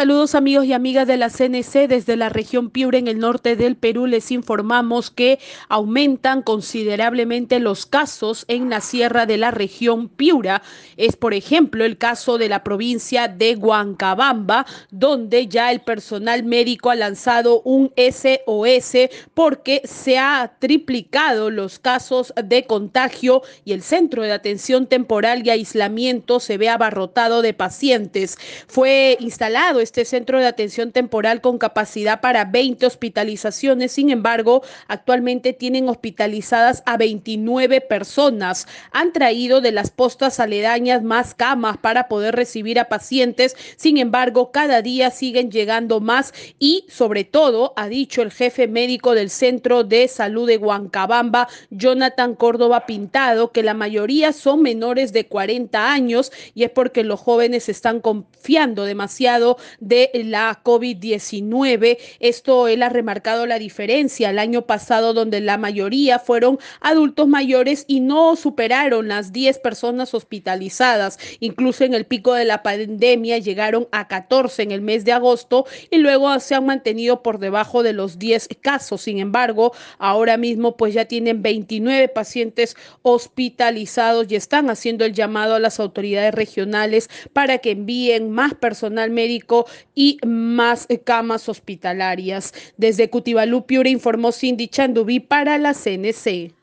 Saludos amigos y amigas de la CNC desde la región Piura en el norte del Perú. Les informamos que aumentan considerablemente los casos en la sierra de la región Piura. Es por ejemplo el caso de la provincia de Huancabamba, donde ya el personal médico ha lanzado un SOS porque se ha triplicado los casos de contagio y el centro de atención temporal y aislamiento se ve abarrotado de pacientes. Fue instalado este centro de atención temporal con capacidad para 20 hospitalizaciones. Sin embargo, actualmente tienen hospitalizadas a 29 personas. Han traído de las postas aledañas más camas para poder recibir a pacientes. Sin embargo, cada día siguen llegando más y sobre todo, ha dicho el jefe médico del Centro de Salud de Huancabamba, Jonathan Córdoba Pintado, que la mayoría son menores de 40 años y es porque los jóvenes están confiando demasiado de la COVID-19. Esto él ha remarcado la diferencia el año pasado donde la mayoría fueron adultos mayores y no superaron las 10 personas hospitalizadas. Incluso en el pico de la pandemia llegaron a 14 en el mes de agosto y luego se han mantenido por debajo de los 10 casos. Sin embargo, ahora mismo pues ya tienen 29 pacientes hospitalizados y están haciendo el llamado a las autoridades regionales para que envíen más personal médico y más camas hospitalarias. Desde Cutibalú, Piura, informó Cindy Chandubí para la CNC.